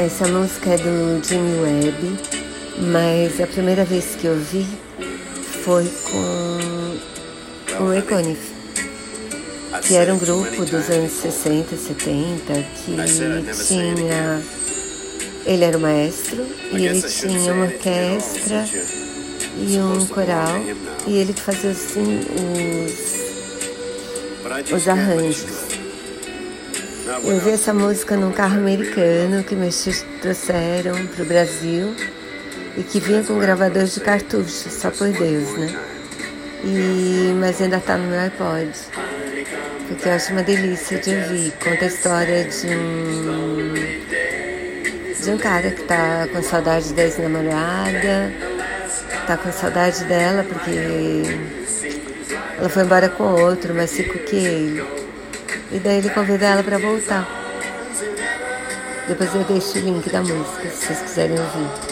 Essa música é do Jimmy Webb, mas a primeira vez que eu vi foi com o Econif, que era um grupo dos anos 60, 70, que tinha. Ele era o maestro e ele tinha uma orquestra e um coral e ele fazia assim os, os arranjos. Eu vi essa música num carro americano que meus tios trouxeram para o Brasil e que vinha com gravador de cartucho, só por Deus, né? E, mas ainda tá no meu iPod, porque eu acho uma delícia de ouvir. Conta a história de um, de um cara que tá com saudade da ex-namorada, tá com saudade dela porque ela foi embora com outro, mas ficou que ele. E daí ele convida ela para voltar. Depois eu deixo o link da música, se vocês quiserem ouvir.